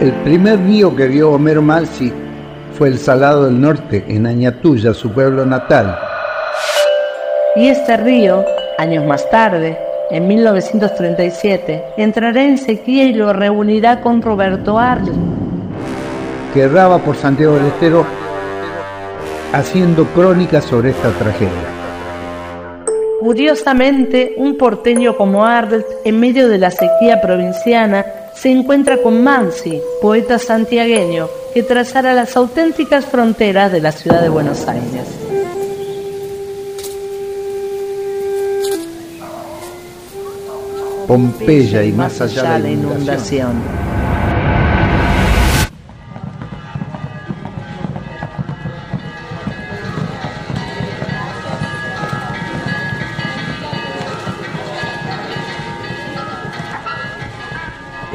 El primer río que vio Homero Mansi fue el Salado del Norte, en Añatuya, su pueblo natal. Y este río, años más tarde, en 1937, entrará en sequía y lo reunirá con Roberto Arlt. Que erraba por Santiago del Estero haciendo crónicas sobre esta tragedia. Curiosamente, un porteño como Arlt, en medio de la sequía provinciana, se encuentra con Mansi, poeta santiagueño, que trazara las auténticas fronteras de la ciudad de Buenos Aires. Pompeya y más allá de la inundación.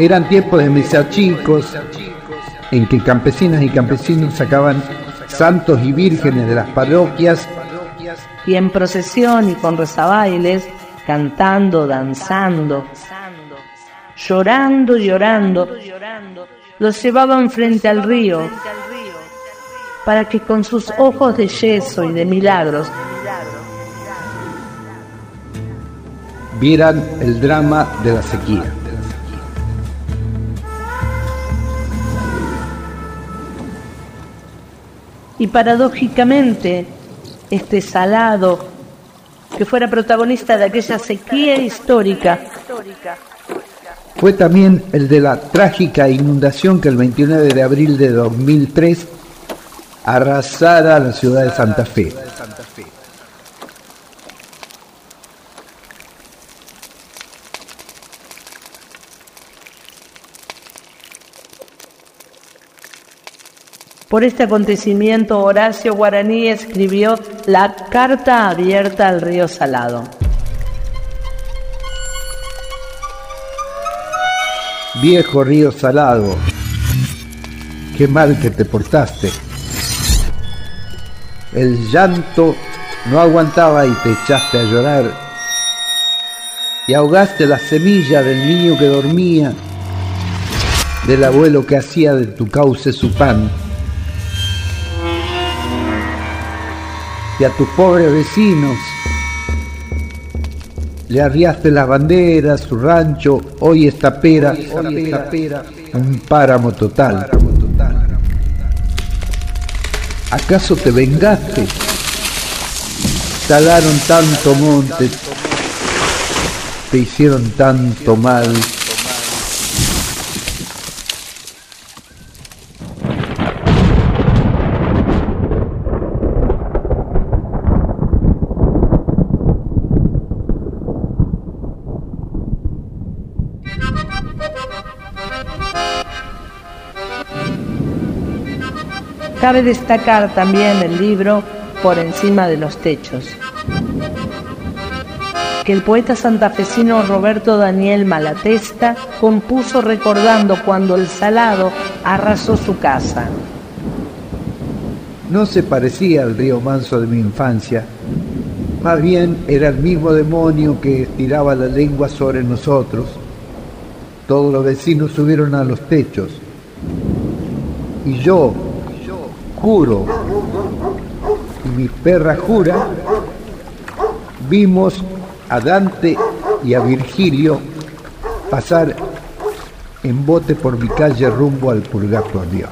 Eran tiempos de misa chicos, en que campesinas y campesinos sacaban santos y vírgenes de las parroquias y en procesión y con rezabailes, cantando, danzando, llorando, llorando, los llevaban frente al río para que con sus ojos de yeso y de milagros vieran el drama de la sequía. Y paradójicamente, este salado, que fuera protagonista de aquella sequía histórica, fue también el de la trágica inundación que el 29 de abril de 2003 arrasara la ciudad de Santa Fe. Por este acontecimiento, Horacio Guaraní escribió la Carta Abierta al Río Salado. Viejo río salado, qué mal que te portaste. El llanto no aguantaba y te echaste a llorar. Y ahogaste la semilla del niño que dormía, del abuelo que hacía de tu cauce su pan y a tus pobres vecinos. Le arriaste las banderas, su rancho, hoy esta pera, un páramo total. ¿Acaso te vengaste? Talaron tanto monte, te hicieron tanto mal. Cabe destacar también el libro Por encima de los techos, que el poeta santafesino Roberto Daniel Malatesta compuso recordando cuando el salado arrasó su casa. No se parecía al río manso de mi infancia, más bien era el mismo demonio que estiraba la lengua sobre nosotros. Todos los vecinos subieron a los techos y yo, juro, y mi perra jura, vimos a Dante y a Virgilio pasar en bote por mi calle rumbo al purgatorio.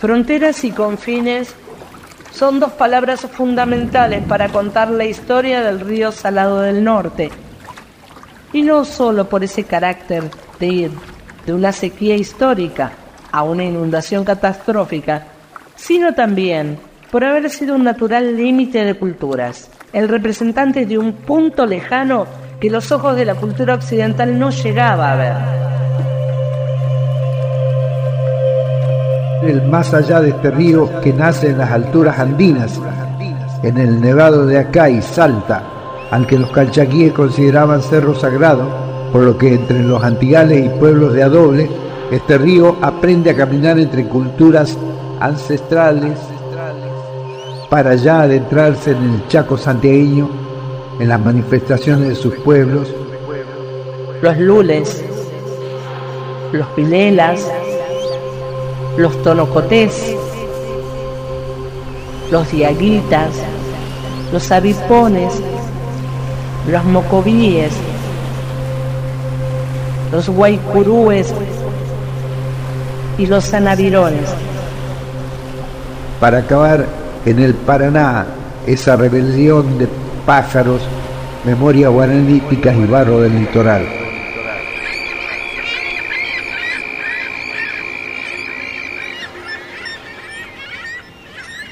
Fronteras y confines son dos palabras fundamentales para contar la historia del río Salado del Norte. Y no solo por ese carácter de ir de una sequía histórica a una inundación catastrófica, sino también por haber sido un natural límite de culturas, el representante de un punto lejano que los ojos de la cultura occidental no llegaba a ver. El más allá de este río que nace en las alturas andinas, en el nevado de Acay, Salta, al que los calchaquíes consideraban cerro sagrado, por lo que entre los antigales y pueblos de Adoble, este río aprende a caminar entre culturas ancestrales para ya adentrarse en el Chaco santiagueño, en las manifestaciones de sus pueblos. Los lules, los pilelas, los tonocotés, los diaguitas, los avipones, los mocovíes, los guaycurúes y los anavirones. Para acabar en el Paraná, esa rebelión de pájaros, memorias guaraníticas y barro del litoral.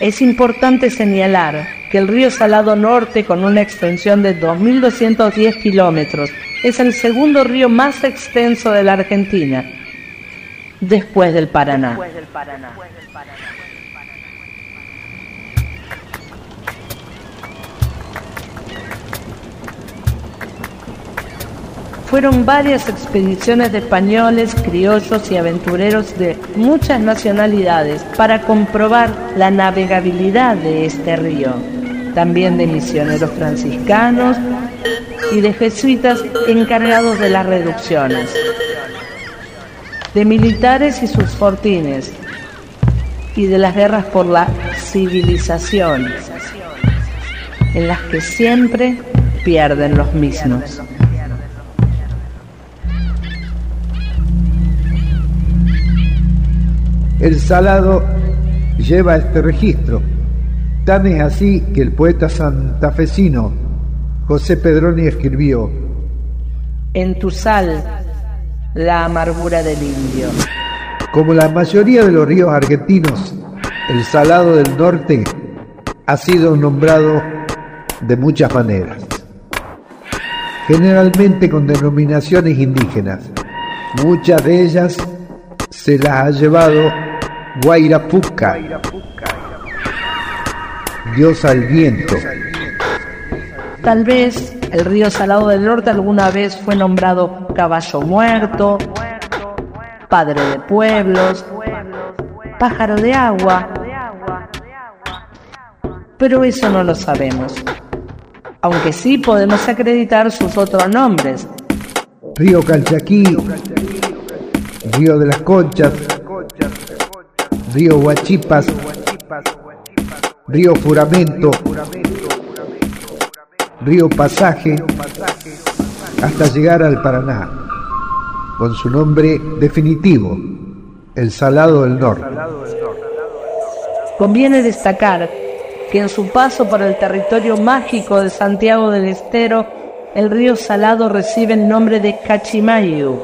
Es importante señalar que el río Salado Norte, con una extensión de 2.210 kilómetros, es el segundo río más extenso de la Argentina, después del Paraná. Fueron varias expediciones de españoles, criollos y aventureros de muchas nacionalidades para comprobar la navegabilidad de este río. También de misioneros franciscanos y de jesuitas encargados de las reducciones. De militares y sus fortines. Y de las guerras por la civilización, en las que siempre pierden los mismos. El salado lleva este registro. Tan es así que el poeta santafesino José Pedroni escribió, En tu sal, la amargura del indio. Como la mayoría de los ríos argentinos, el salado del norte ha sido nombrado de muchas maneras, generalmente con denominaciones indígenas. Muchas de ellas se las ha llevado Guairapuca, diosa del viento. Tal vez el río Salado del Norte alguna vez fue nombrado caballo muerto, padre de pueblos, pájaro de agua, pero eso no lo sabemos. Aunque sí podemos acreditar sus otros nombres. Río Calchaquí, Río de las Conchas, Río Huachipas, Río Furamento, Río Pasaje, hasta llegar al Paraná, con su nombre definitivo, el Salado del Norte. Conviene destacar que en su paso por el territorio mágico de Santiago del Estero, el río Salado recibe el nombre de Cachimayu,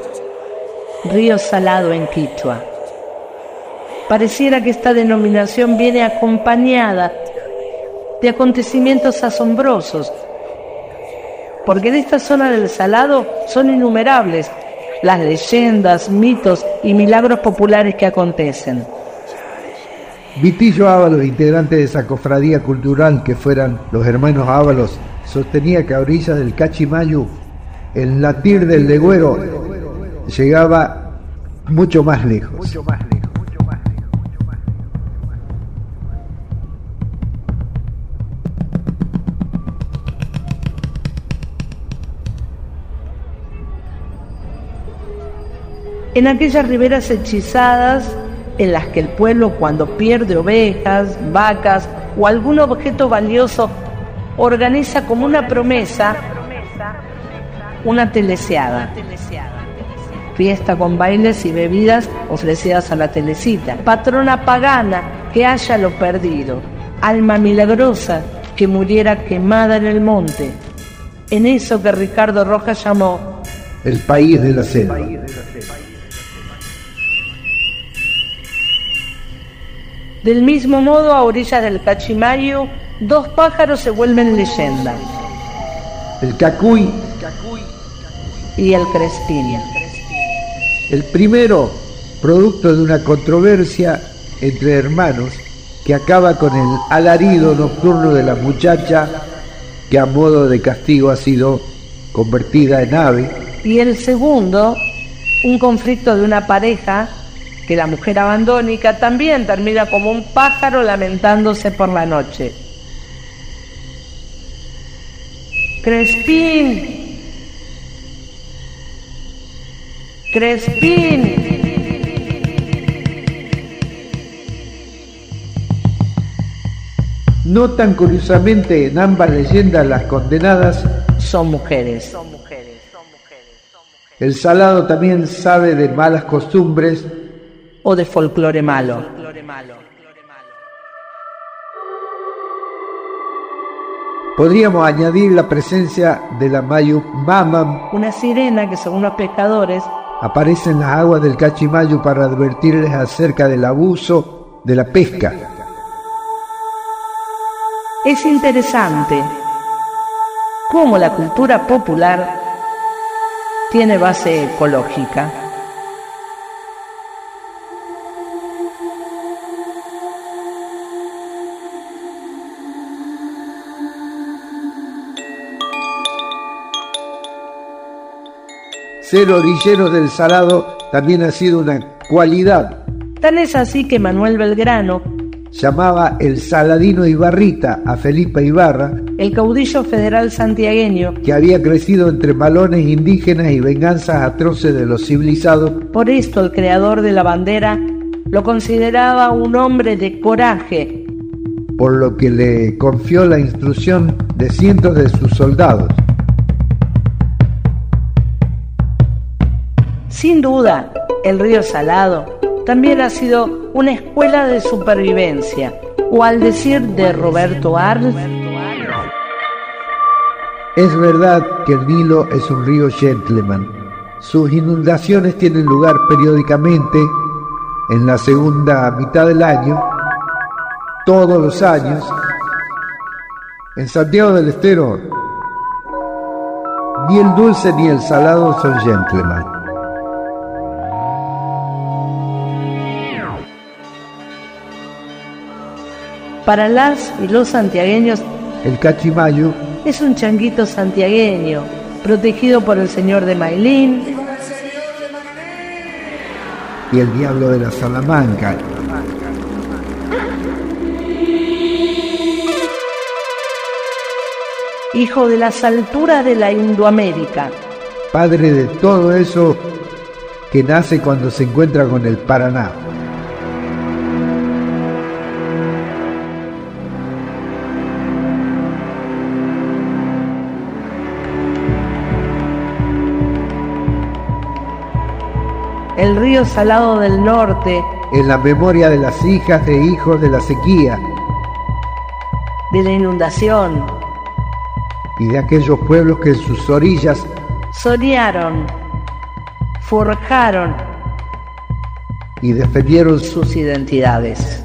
río salado en Quichua. Pareciera que esta denominación viene acompañada de acontecimientos asombrosos, porque en esta zona del Salado son innumerables las leyendas, mitos y milagros populares que acontecen. Vitillo Ábalos, integrante de esa cofradía cultural que fueran los hermanos Ábalos, sostenía que a orillas del Cachimayu el latir del legüero llegaba mucho más lejos. En aquellas riberas hechizadas en las que el pueblo cuando pierde ovejas, vacas o algún objeto valioso organiza como una promesa una teleseada. Fiesta con bailes y bebidas ofrecidas a la telecita. Patrona pagana que haya lo perdido. Alma milagrosa que muriera quemada en el monte. En eso que Ricardo Rojas llamó el país de la selva. Del mismo modo, a orillas del Cachimayo, dos pájaros se vuelven leyenda. El cacuy y el crespín. El primero, producto de una controversia entre hermanos que acaba con el alarido nocturno de la muchacha que a modo de castigo ha sido convertida en ave. Y el segundo, un conflicto de una pareja que la mujer abandónica también termina como un pájaro lamentándose por la noche. Crespín. Crespín. No tan curiosamente en ambas leyendas las condenadas son mujeres. El salado también sabe de malas costumbres o de folclore malo. Podríamos añadir la presencia de la Mayu Mamam, una sirena que según los pescadores aparece en las aguas del Cachimayo para advertirles acerca del abuso de la pesca. Es interesante cómo la cultura popular tiene base ecológica. Ser orilleros del salado también ha sido una cualidad. Tan es así que Manuel Belgrano llamaba el Saladino Ibarrita a Felipe Ibarra, el caudillo federal santiagueño, que había crecido entre malones indígenas y venganzas atroces de los civilizados. Por esto el creador de la bandera lo consideraba un hombre de coraje, por lo que le confió la instrucción de cientos de sus soldados. Sin duda, el río Salado también ha sido una escuela de supervivencia, o al decir de Roberto Arlt, es verdad que el Nilo es un río gentleman. Sus inundaciones tienen lugar periódicamente en la segunda mitad del año, todos los años. En Santiago del Estero, ni el dulce ni el salado son gentleman. Para las y los santiagueños, el cachimayo es un changuito santiagueño, protegido por el señor de Mailín y el diablo de la Salamanca. Hijo de las alturas de la Indoamérica. Padre de todo eso que nace cuando se encuentra con el Paraná. El río Salado del Norte, en la memoria de las hijas de hijos de la sequía, de la inundación. Y de aquellos pueblos que en sus orillas soñaron, forjaron y defendieron sus identidades.